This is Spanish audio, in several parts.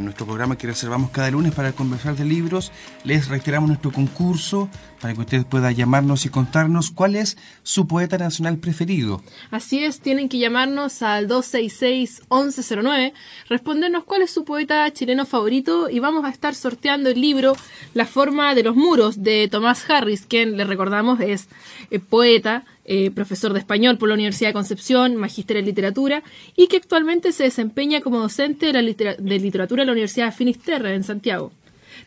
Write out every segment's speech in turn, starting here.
nuestro programa que reservamos cada lunes para conversar de libros. Les reiteramos nuestro concurso para que usted pueda llamarnos y contarnos cuál es su poeta nacional preferido. Así es, tienen que llamarnos al 266-1109, respondernos cuál es su poeta chileno favorito y vamos a estar sorteando el libro La forma de los muros de Tomás Harris, quien le recordamos es eh, poeta eh, profesor de español por la Universidad de Concepción, magíster en literatura y que actualmente se desempeña como docente de, la de literatura en la Universidad de Finisterre en Santiago.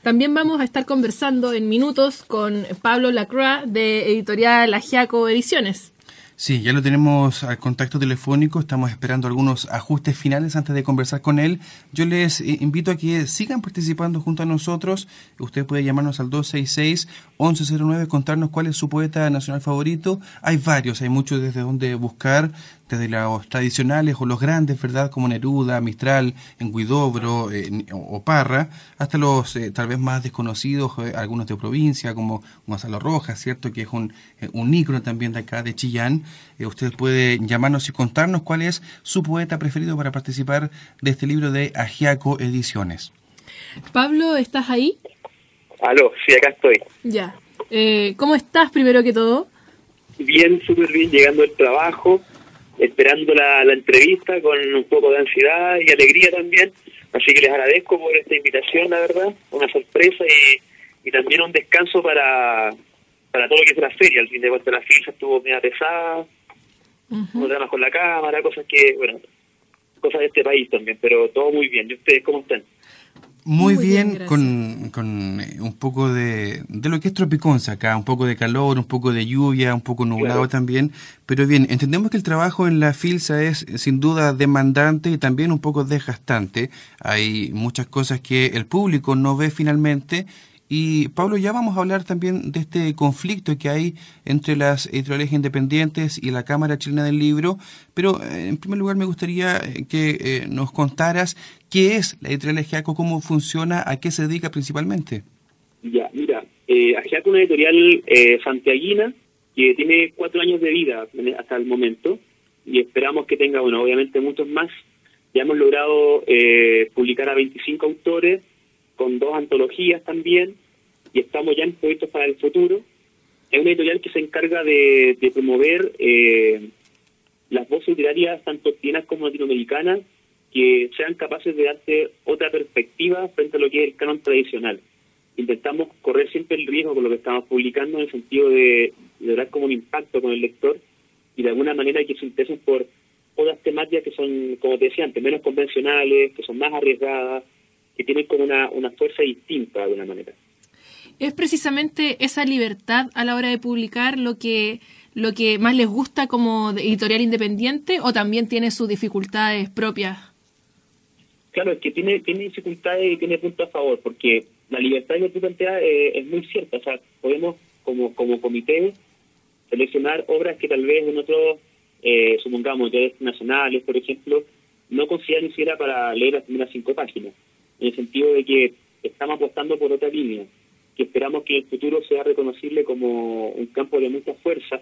También vamos a estar conversando en minutos con Pablo Lacroix de Editorial Agiaco Ediciones. Sí, ya lo tenemos al contacto telefónico, estamos esperando algunos ajustes finales antes de conversar con él. Yo les eh, invito a que sigan participando junto a nosotros. Usted puede llamarnos al 266-1109, contarnos cuál es su poeta nacional favorito. Hay varios, hay muchos desde donde buscar desde los tradicionales o los grandes, ¿verdad? Como Neruda, Mistral, en Guidobro eh, o Parra, hasta los eh, tal vez más desconocidos, eh, algunos de provincia, como Gonzalo Rojas, ¿cierto? Que es un, un ícono también de acá, de Chillán. usted puede llamarnos y contarnos cuál es su poeta preferido para participar de este libro de Agiaco Ediciones. Pablo, ¿estás ahí? Aló, sí, acá estoy. Ya. ¿Cómo estás primero que todo? Bien, súper bien, llegando al trabajo esperando la, entrevista con un poco de ansiedad y alegría también. Así que les agradezco por esta invitación, la verdad, una sorpresa y, y también un descanso para, para todo lo que es la feria. Al fin de cuentas, la ficha estuvo media pesada, uh con la cámara, cosas que, bueno, cosas de este país también, pero todo muy bien. ¿Y ustedes cómo están? Muy, bien, con, con, eh, un poco de, de lo que es Tropiconza acá, un poco de calor, un poco de lluvia, un poco nublado también, pero bien, entendemos que el trabajo en la FILSA es sin duda demandante y también un poco desgastante. Hay muchas cosas que el público no ve finalmente y Pablo, ya vamos a hablar también de este conflicto que hay entre las editoriales independientes y la Cámara Chilena del Libro, pero eh, en primer lugar me gustaría eh, que eh, nos contaras qué es la editorial Agiaco, cómo funciona, a qué se dedica principalmente. Ya, mira, eh, es una editorial eh, santiaguina que tiene cuatro años de vida hasta el momento y esperamos que tenga, bueno, obviamente muchos más. Ya hemos logrado publicar a 25 autores con dos antologías también, y estamos ya en proyectos para el futuro. Es una editorial que se encarga de, promover eh, las voces literarias, tanto chilenas como latinoamericanas, que sean capaces de darte otra perspectiva frente a lo que es el canon tradicional. Intentamos correr siempre el riesgo con lo que estamos publicando en el sentido de, de dar como un impacto con el lector y de alguna manera que se interesen por otras temáticas que son, como te decía antes, menos convencionales, que son más arriesgadas, que tienen como una, una fuerza distinta de alguna manera. ¿Es precisamente esa libertad a la hora de publicar lo que, lo que más les gusta como editorial independiente o también tiene sus dificultades propias? Claro, es que tiene, tiene dificultades y tiene puntos a favor, porque la libertad que tú planteas eh, es muy cierta. O sea, podemos, como, como comité, seleccionar obras que tal vez en otros, eh, supongamos, ya nacionales, por ejemplo, no consideran siquiera para leer las primeras cinco páginas en el sentido de que estamos apostando por otra línea, que esperamos que en el futuro sea reconocible como un campo de mucha fuerza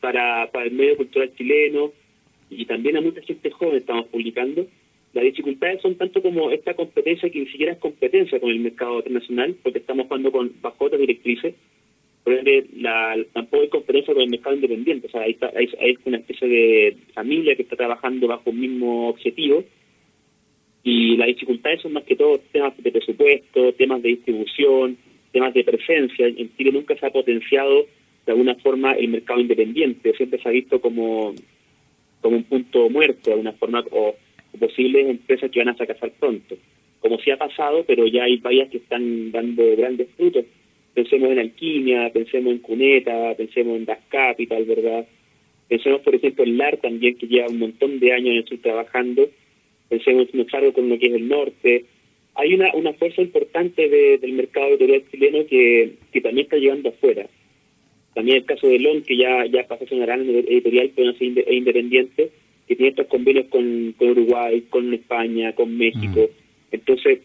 para, para el medio cultural chileno y también a mucha gente joven estamos publicando. Las dificultades son tanto como esta competencia que ni siquiera es competencia con el mercado internacional, porque estamos jugando con bajo otras directrices, por tampoco hay competencia con el mercado independiente, o sea, hay una especie de familia que está trabajando bajo un mismo objetivo, y las dificultades son más que todo temas de presupuesto, temas de distribución, temas de presencia. En Chile nunca se ha potenciado de alguna forma el mercado independiente, siempre se ha visto como, como un punto muerto de alguna forma o, posibles empresas que van a fracasar pronto. Como sí ha pasado, pero ya hay varias que están dando grandes frutos. Pensemos en Alquimia, pensemos en Cuneta, pensemos en Das Capital, ¿verdad? Pensemos, por ejemplo, en LAR también, que lleva un montón de años en estoy trabajando pensemos en claro con lo que es el norte. Hay una, una fuerza importante del mercado editorial chileno que, que también está llegando afuera. También el caso de LON, que ya, ya pasó a ser una gran editorial, pero no es independiente, que tiene estos convenios con, Uruguay, con España, con México. Mm. Entonces,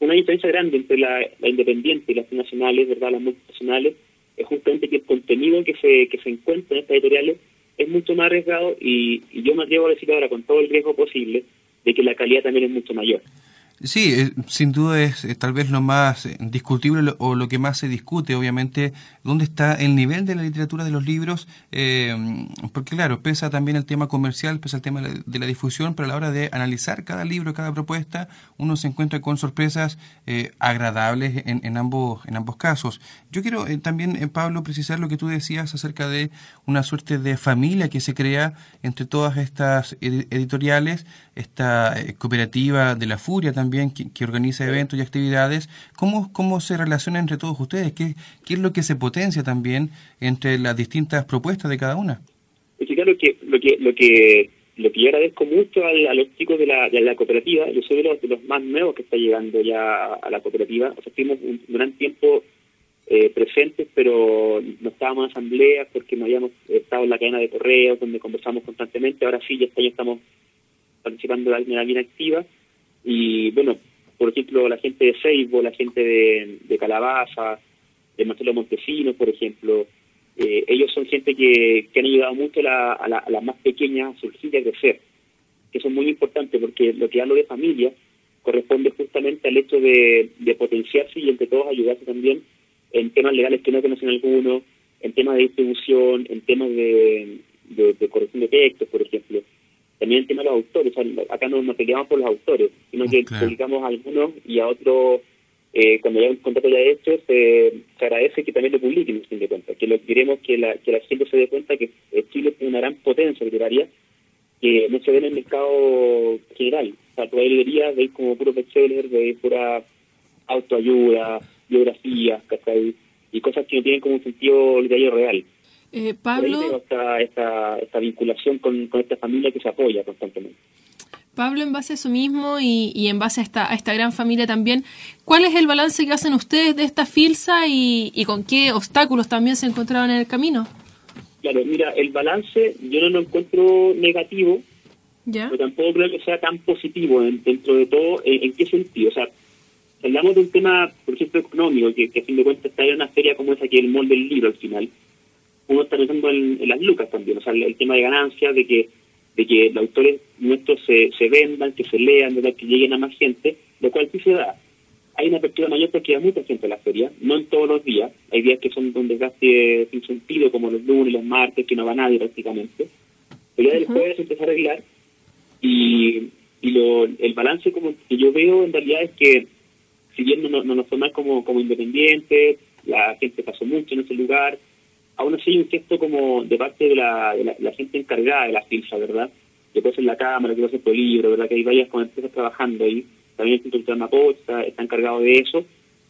una diferencia grande entre la, independiente y las nacionales, ¿verdad? las multinacionales, es justamente que el contenido que se, que se encuentra en estas editoriales es mucho más arriesgado y, y yo me atrevo a decir ahora con todo el riesgo posible de que la calidad también es mucho mayor. Sí, eh, sin duda es eh, tal vez lo más eh, discutible o lo que más se discute, obviamente, dónde está el nivel de la literatura de los libros, porque claro, pesa también el tema comercial, pesa el tema de la difusión, pero a la hora de analizar cada libro, cada propuesta, uno se encuentra con sorpresas agradables en, ambos, en ambos casos. Yo quiero también, Pablo, precisar lo que tú decías acerca de una suerte de familia que se crea entre todas estas editoriales, esta cooperativa de la furia también, también que, organiza eventos y actividades. ¿Cómo, ¿Cómo se relaciona entre todos ustedes? ¿Qué, ¿Qué es lo que se potencia también entre las distintas propuestas de cada una? Es que claro que lo que lo que lo que yo agradezco mucho a, los chicos de la, de la cooperativa, yo soy de los, de los más nuevos que está llegando ya a, la cooperativa, o sea, estuvimos un, gran tiempo eh, presentes, pero no estábamos en asambleas porque no habíamos estado en la cadena de correos donde conversamos constantemente, ahora sí, ya este año estamos participando de manera bien activa y bueno, por ejemplo, la gente de Seibo, la gente de, Calabaza, de Marcelo Montesinos, por ejemplo, eh, ellos son gente que, que han ayudado mucho a, las más pequeñas a surgir y a crecer, que son muy importantes porque lo que hablo de familia corresponde justamente al hecho de, potenciarse y entre todos ayudarse también en temas legales que no conocen algunos, en temas de distribución, en temas de, de corrección de textos, por ejemplo. También el tema de los autores, acá no nos peleamos por los autores, sino que publicamos a algunos y a otros, eh, cuando ya un contrato ya hecho, se, agradece que también lo publiquen, fin de cuentas, que lo queremos que la, que la gente se dé cuenta que Chile tiene una gran potencia literaria que no se ve en el mercado general. O sea, tu librerías veis como puro bestseller, veis pura autoayuda, biografías, Y cosas que no tienen como un sentido literario real. Eh, Pablo. Esta, esta, vinculación con, esta familia que se apoya constantemente. Pablo, en base a eso mismo y, en base a esta, a esta gran familia también, ¿cuál es el balance que hacen ustedes de esta filsa y, con qué obstáculos también se encontraban en el camino? Claro, mira, el balance yo no lo encuentro negativo, ¿Ya? pero tampoco creo que sea tan positivo dentro de todo. ¿En, qué sentido? O sea, hablamos de un tema, por ejemplo, económico, que, que a fin de cuentas está en una feria como esa, que el molde del libro al final uno está pensando en, las lucas también, o sea, el, tema de ganancias, de que de que los autores nuestros se, se vendan, que se lean, de que lleguen a más gente, lo cual sí se da. Hay una apertura mayor porque hay mucha gente en la feria, no en todos los días, hay días que son un desgaste sin sentido, como los lunes, los martes, que no va nadie prácticamente, pero ya del jueves se empieza a arreglar y, y lo, el balance como que yo veo en realidad es que si bien no, no nos toman como, como independientes, la gente pasó mucho en ese lugar, aún así hay un gesto como de parte de la, la, gente encargada de la filsa, ¿verdad? Que puede ser la Cámara, que puede ser el libro, ¿verdad? Que hay varias con empresas trabajando ahí, también el Instituto de Mapocha está encargado de eso,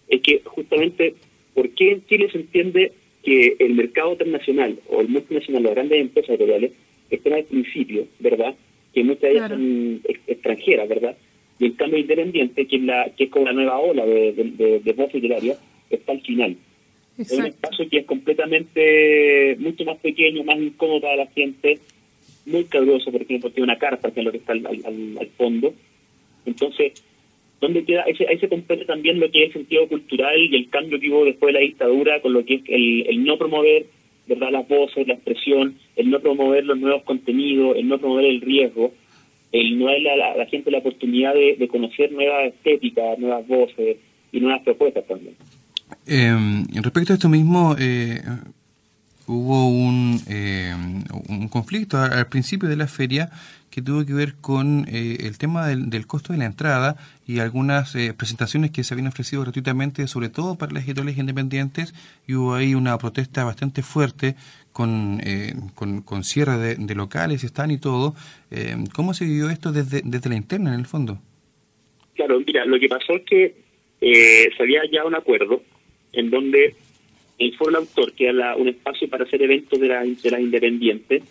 es que justamente, ¿por qué en Chile se entiende que el mercado internacional o el multinacional, las grandes empresas editoriales, están al principio, ¿verdad? Que muchas de ellas son extranjeras, ¿verdad? Y el cambio independiente, que es, la, que es como la nueva ola de, de, de voz literaria, está al final. Es un espacio que es completamente mucho más pequeño, más incómodo para la gente, muy cabroso, por ejemplo, tiene una carta que es lo que está al, al, fondo. Entonces, ¿dónde queda? Ese, ahí se completa también lo que es el sentido cultural y el cambio que hubo después de la dictadura con lo que es el, el no promover verdad las voces, la expresión, el no promover los nuevos contenidos, el no promover el riesgo, el no darle a la, gente la oportunidad de, de conocer nuevas estéticas, nuevas voces y nuevas propuestas también. Eh, respecto a esto mismo, eh, hubo un, eh, un conflicto al, principio de la feria que tuvo que ver con eh, el tema del, costo de la entrada y algunas presentaciones que se habían ofrecido gratuitamente, sobre todo para las editoriales independientes, y hubo ahí una protesta bastante fuerte con, con, cierre de, locales, están y todo. ¿Cómo se vivió esto desde, desde la interna, en el fondo? Claro, mira, lo que pasó es que se había ya un acuerdo en donde el Foro Autor, que era un espacio para hacer eventos de, la, de las independientes,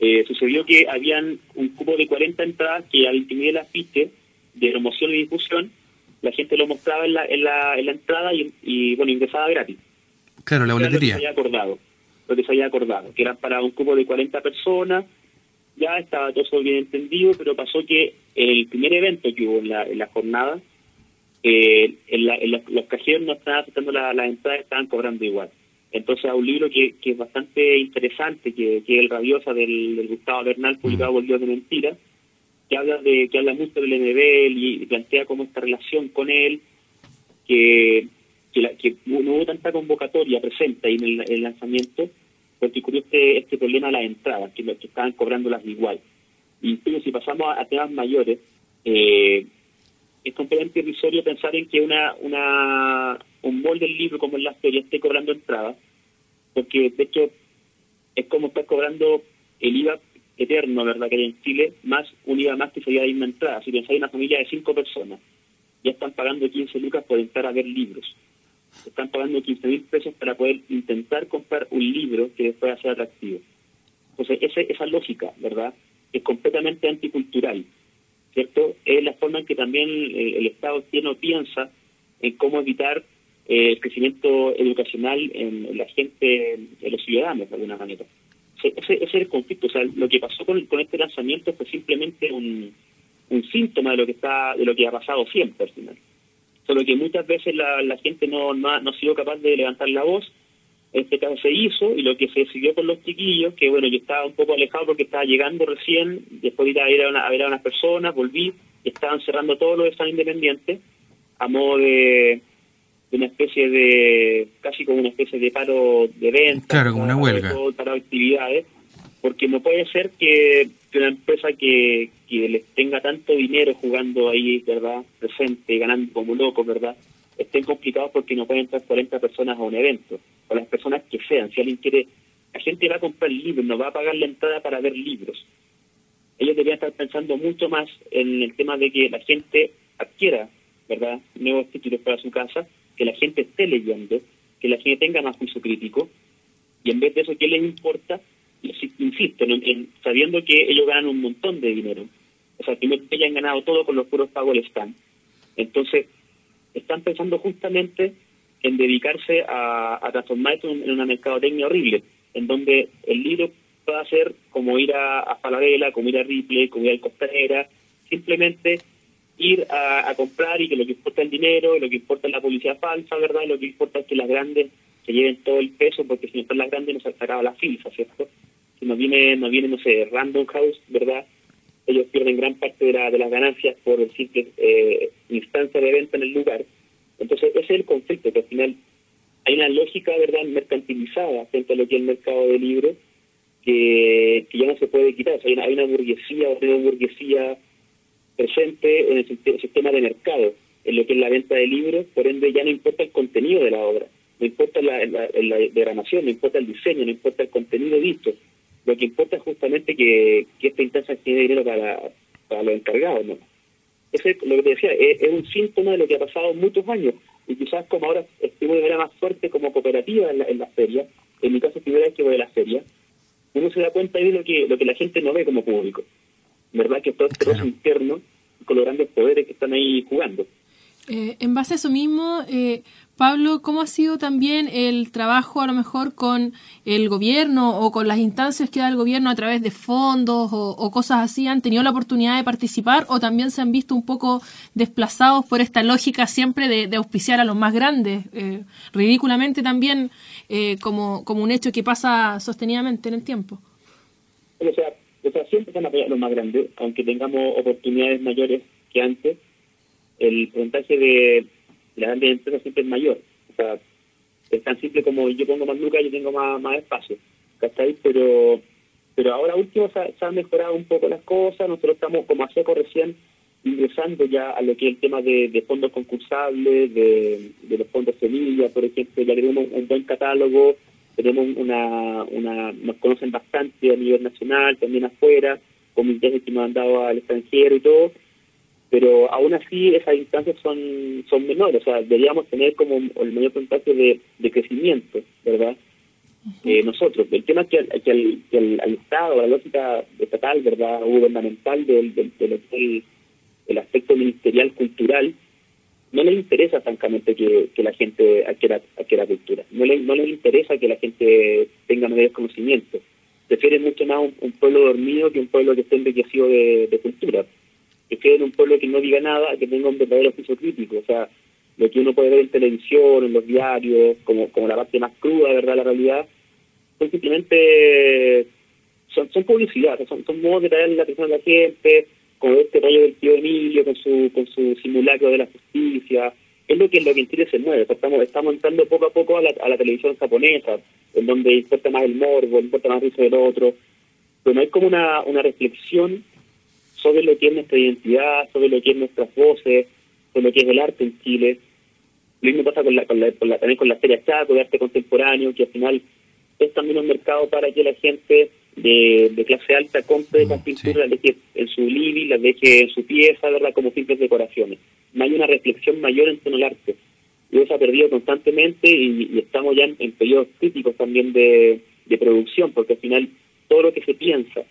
eh, sucedió que habían un cubo de 40 entradas que al imprimir el afiche de promoción y difusión, la gente lo mostraba en la, en la, en la entrada y, bueno, ingresaba gratis. Claro, la boletería. había acordado. lo que se había acordado, que era para un grupo de 40 personas, ya estaba todo bien entendido, pero pasó que el primer evento que hubo en la, en la jornada, eh, en, los, cajeros no estaban aceptando las la entradas, estaban cobrando igual. Entonces, a un libro que, que es bastante interesante, que, es El Rabiosa del, Gustavo Bernal, publicado por Dios de Mentira, que habla de que habla mucho del NBL y, plantea como esta relación con él, que, que, no hubo tanta convocatoria presente ahí en el, lanzamiento, porque ocurrió este, este problema de las entradas, que, que estaban cobrándolas igual. Incluso si pasamos a, temas mayores, eh, es completamente irrisorio pensar en que una, una un molde del libro como en la feria esté cobrando entrada, porque de hecho es como estar cobrando el IVA eterno, ¿verdad?, que hay en Chile, más un IVA más que sería de una entrada. Si pensáis en una familia de cinco personas, ya están pagando 15 lucas por entrar a ver libros. Están pagando 15 mil pesos para poder intentar comprar un libro que después sea atractivo. Entonces, esa, esa lógica, ¿verdad?, es completamente anticultural ¿cierto? Es la forma en que también eh, el, Estado tiene piensa en cómo evitar eh, el crecimiento educacional en, la gente, en los ciudadanos, de alguna manera. Ese, es el conflicto. O sea, lo que pasó con, este lanzamiento fue simplemente un, síntoma de lo que está de lo que ha pasado siempre al final. Solo que muchas veces la, gente no, no ha sido capaz de levantar la voz este caso se hizo y lo que se siguió con los chiquillos, que bueno, yo estaba un poco alejado porque estaba llegando recién, después de ir a, ver a unas personas, volví, estaban cerrando todos los están independientes, a modo de, una especie de, casi como una especie de paro de venta. Claro, como una huelga. Para actividades, porque no puede ser que, una empresa que, que les tenga tanto dinero jugando ahí, ¿verdad? Presente, ganando como locos, ¿verdad? estén complicados porque no pueden entrar 40 personas a un evento, o las personas que sean. Si alguien quiere, la gente va a comprar libros, no va a pagar la entrada para ver libros. Ellos deberían estar pensando mucho más en el tema de que la gente adquiera, ¿verdad?, nuevos títulos para su casa, que la gente esté leyendo, que la gente tenga más juicio crítico, y en vez de eso, ¿qué les importa? Insisto, en, sabiendo que ellos ganan un montón de dinero, o sea, que no hayan ganado todo con los puros pagos del stand. Entonces, están pensando justamente en dedicarse a, transformar esto en, una mercadotecnia horrible, en donde el libro pueda ser como ir a, a como ir a Ripley, como ir a Costanera, simplemente ir a, comprar y que lo que importa es el dinero, lo que importa es la publicidad falsa, ¿verdad? Lo que importa es que las grandes se lleven todo el peso, porque si no están las grandes nos sacaba la filfa, ¿cierto? Si nos viene, nos viene, no sé, Random House, ¿verdad? ellos pierden gran parte de, las ganancias por el simple eh, instancia de venta en el lugar. Entonces, ese es el conflicto, que al final hay una lógica, ¿verdad?, mercantilizada frente a lo que es el mercado de libros, que, ya no se puede quitar. hay, una, hay una burguesía, una burguesía presente en el sistema de mercado, en lo que es la venta de libros, por ende ya no importa el contenido de la obra, no importa la, la, no importa el diseño, no importa el contenido visto, lo que importa es justamente que, que esta instancia tiene dinero para, para los encargados, ¿no? Eso es lo que te decía, es, un síntoma de lo que ha pasado muchos años. Y quizás como ahora estuvo de manera más fuerte como cooperativa en la, en la feria, en mi caso primera vez que voy a la feria, uno se da cuenta de lo que, lo que la gente no ve como público. ¿Verdad? Que todo este claro. interno con los grandes poderes que están ahí jugando. Eh, en base a eso mismo, eh, Pablo, ¿cómo ha sido también el trabajo a lo mejor con el gobierno o con las instancias que da el gobierno a través de fondos o, cosas así? ¿Han tenido la oportunidad de participar o también se han visto un poco desplazados por esta lógica siempre de, auspiciar a los más grandes? Eh, ridículamente también eh, como, como un hecho que pasa sostenidamente en el tiempo. O sea, o siempre van a a los más grandes, aunque tengamos oportunidades mayores que antes. El porcentaje de la grandes empresas siempre es mayor. O sea, es tan simple como yo pongo más lucas, yo tengo más, más espacio. ¿Cachai? Pero pero ahora último se, han mejorado un poco las cosas, nosotros estamos como a seco recién ingresando ya a lo que es el tema de, fondos concursables, de, los fondos semilla, por ejemplo, ya tenemos un, buen catálogo, tenemos una, una, nos conocen bastante a nivel nacional, también afuera, comités que nos han dado al extranjero y todo, pero aún así esas instancias son, son menores, o sea, deberíamos tener como el mayor contacto de, crecimiento, ¿verdad? eh, nosotros. El tema es que, que, el, al, Estado, la lógica estatal, ¿verdad?, gubernamental del, del, del, del, aspecto ministerial cultural, no les interesa francamente que, la gente adquiera, la cultura, no, le, no les interesa que la gente tenga mayores conocimientos, prefieren mucho más un, pueblo dormido que un pueblo que esté enriquecido de, de cultura, prefieren un pueblo que no diga nada, que tenga un verdadero oficio crítico, o sea, lo que uno puede ver en televisión, en los diarios, como, como la parte más cruda, ¿verdad?, la realidad, son simplemente, son, son publicidad, son, modos de traer la atención a la gente, como este rollo del tío Emilio con su, con su simulacro de la justicia, es lo que lo que en Chile se mueve, estamos, estamos entrando poco a poco a la, a la televisión japonesa, en donde importa más el morbo, importa más el del otro, pero no hay como una, una reflexión sobre lo que es nuestra identidad, sobre lo que es nuestras voces, sobre lo que es el arte en Chile. Lo mismo pasa con la, con la, también con la Feria Chaco de arte contemporáneo, que al final es también un mercado para que la gente de, clase alta compre esas mm, pinturas, las deje en su living, las deje en su pieza, ¿verdad? Como simples decoraciones. No hay una reflexión mayor en torno al arte. Y eso ha perdido constantemente y, estamos ya en, periodos críticos también de, producción, porque al final todo lo que se piensa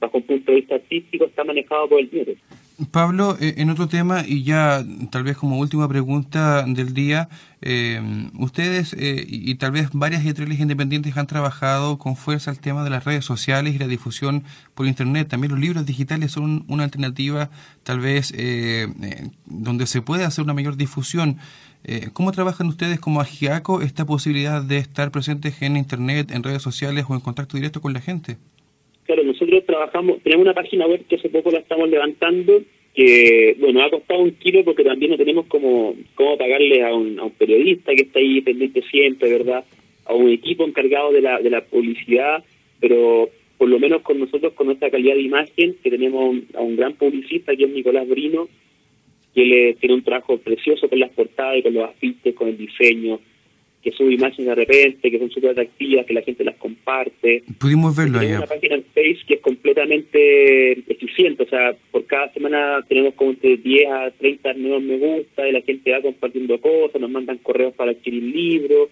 bajo un punto de vista artístico está manejado por el dinero. Pablo, eh, en otro tema, y ya tal vez como última pregunta del día, eh, ustedes eh, y, tal vez varias editoriales independientes han trabajado con fuerza el tema de las redes sociales y la difusión por Internet. También los libros digitales son una alternativa tal vez donde se puede hacer una mayor difusión. ¿Cómo trabajan ustedes como Agiaco esta posibilidad de estar presentes en Internet, en redes sociales o en contacto directo con la gente? Claro, nosotros trabajamos, tenemos una página web que hace poco la estamos levantando, que, bueno, ha costado un kilo porque también no tenemos como cómo pagarle a un, a un periodista que está ahí pendiente siempre, ¿verdad? A un equipo encargado de la, de la publicidad, pero por lo menos con nosotros, con nuestra calidad de imagen, que tenemos a un gran publicista que es Nicolás Brino, que le tiene un trabajo precioso con las portadas y con los afiches, con el diseño, que sube imágenes de repente, que son súper atractivas, que la gente las comparte. Pudimos verlo allá. una página en Face que es completamente eficiente, o sea, por cada semana tenemos como entre 10 a 30 nuevos me gusta y la gente va compartiendo cosas, nos mandan correos para adquirir libros.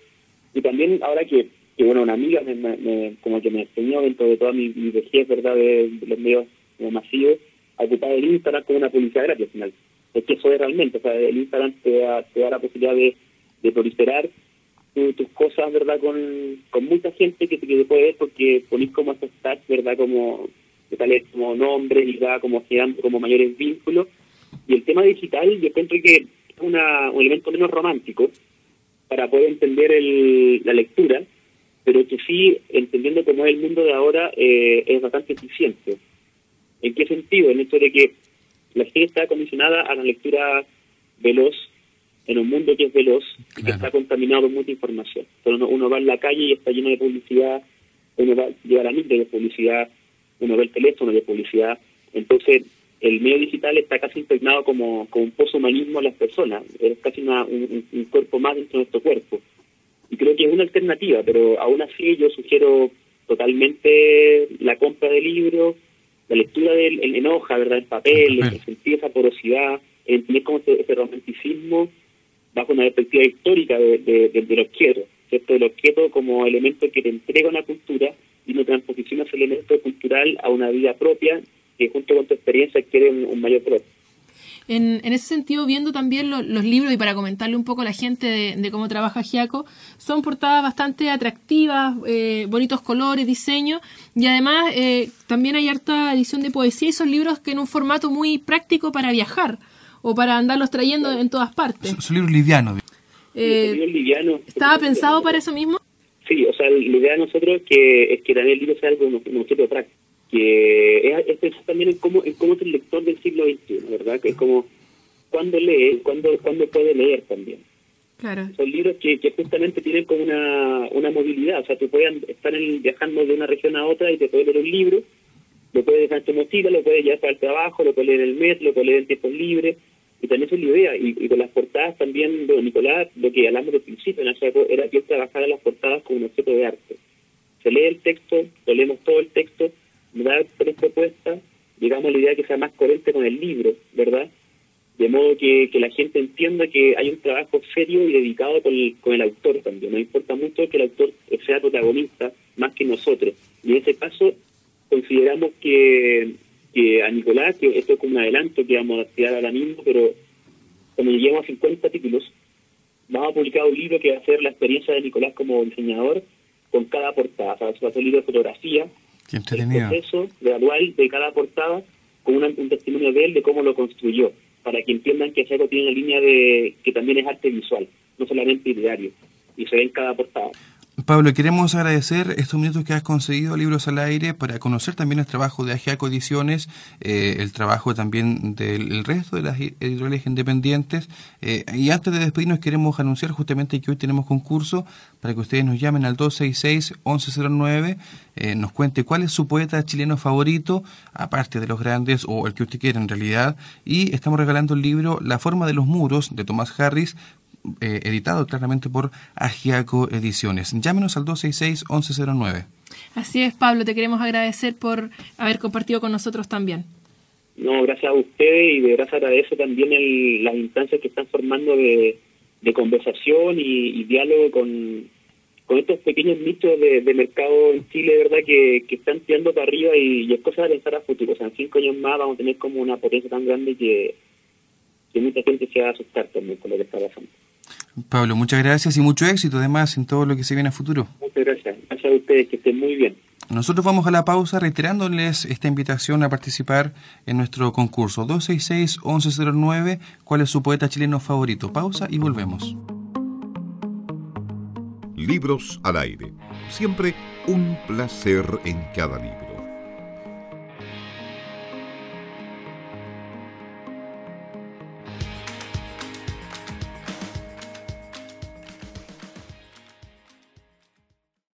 Y también ahora que, que bueno, una amiga me, como que me enseñó dentro de toda mi, mi vejez, ¿verdad?, de, los medios masivos, a ocupar el Instagram como una publicidad gratis al final. Es que eso es realmente, o sea, el Instagram te da, te da la posibilidad de, de proliferar tus cosas, ¿verdad? Con, con mucha gente que, te puede ver porque ponís como esos tags, ¿verdad? Como tal como nombre y como generando como mayores vínculos. Y el tema digital yo encuentro que es una, un elemento menos romántico para poder entender el, la lectura, pero que sí, entendiendo cómo es el mundo de ahora, eh, es bastante eficiente. ¿En qué sentido? En esto de que la gente está condicionada a la lectura veloz, en un mundo que es veloz y que está contaminado con mucha información. Pero uno, va en la calle y está lleno de publicidad, uno va, lleva la misma de publicidad, uno ve el teléfono de publicidad. Entonces, el medio digital está casi impregnado como, como un poshumanismo a las personas, es casi un, cuerpo más dentro de nuestro cuerpo. Y creo que es una alternativa, pero aún así yo sugiero totalmente la compra de libros, la lectura del en, hoja, ¿verdad? En papel, el sentir esa porosidad, entender como ese romanticismo bajo una perspectiva histórica de, de, de, los quietos, ¿cierto? De los quietos como elemento que te entrega una cultura y no transposiciona ese elemento cultural a una vida propia que junto con tu experiencia adquiere un, mayor propio. En, en, ese sentido, viendo también los libros y para comentarle un poco a la gente de, cómo trabaja Giaco, son portadas bastante atractivas, eh, bonitos colores, diseño y además eh, también hay harta edición de poesía y son libros que en un formato muy práctico para viajar o para andarlos trayendo en todas partes. Son, libros livianos. Eh, ¿Estaba pensado para eso mismo? Sí, o sea, la idea de nosotros que, es que también el libro sea algo un, objeto práctico, que es, pensar también en cómo, en cómo es el lector del siglo XXI, ¿verdad? Que es como cuándo lee, cuándo, cuándo puede leer también. Claro. Son libros que, que justamente tienen como una, una movilidad, o sea, tú puedes estar viajando de una región a otra y te puedes leer un libro, lo puedes dejar en tu mochila, lo puedes llevar para el trabajo, lo puedes leer en el metro, lo puedes leer en tiempos libres, y también es la idea, y, con las portadas también, bueno, Nicolás, lo que hablamos del principio en era que él trabajara las portadas como un objeto de arte. Se lee el texto, leemos todo el texto, nos da tres propuestas, digamos la idea que sea más coherente con el libro, ¿verdad? De modo que, que la gente entienda que hay un trabajo serio y dedicado con el, con el autor también. Nos importa mucho que el autor sea protagonista más que nosotros. Y en ese caso consideramos que que a Nicolás, que esto es como un adelanto que vamos a tirar ahora mismo, pero cuando lleguemos a 50 títulos, vamos a publicar un libro que va a ser la experiencia de Nicolás como diseñador con cada portada. O sea, va a ser un libro de fotografía, el proceso gradual de cada portada con un testimonio de él de cómo lo construyó, para que entiendan que Seco tiene una línea de que también es arte visual, no solamente literario, y se ve en cada portada. Pablo, queremos agradecer estos minutos que has conseguido Libros al Aire para conocer también el trabajo de Agiaco Ediciones, eh, el trabajo también del resto de las editoriales independientes. Eh, y antes de despedirnos queremos anunciar justamente que hoy tenemos concurso para que ustedes nos llamen al 266-1109, eh, nos cuente cuál es su poeta chileno favorito, aparte de los grandes o el que usted quiera en realidad. Y estamos regalando el libro La forma de los muros de Tomás Harris eh, editado claramente por Agiaco Ediciones. Llámenos al 266-1109. Así es, Pablo, te queremos agradecer por haber compartido con nosotros también. No, gracias a ustedes y de gracias agradezco también las instancias que están formando de, conversación y, diálogo con, con estos pequeños nichos de, mercado en Chile, ¿verdad? Que, están tirando para arriba y, es cosa de pensar a futuro. O sea, en cinco años más vamos a tener como una potencia tan grande que, que mucha gente se va a asustar también con lo que está pasando. Pablo, muchas gracias y mucho éxito además en todo lo que se viene a futuro. Muchas gracias. Gracias a ustedes, que estén muy bien. Nosotros vamos a la pausa reiterándoles esta invitación a participar en nuestro concurso 266-1109. ¿Cuál es su poeta chileno favorito? Pausa y volvemos. Libros al aire. Siempre un placer en cada libro.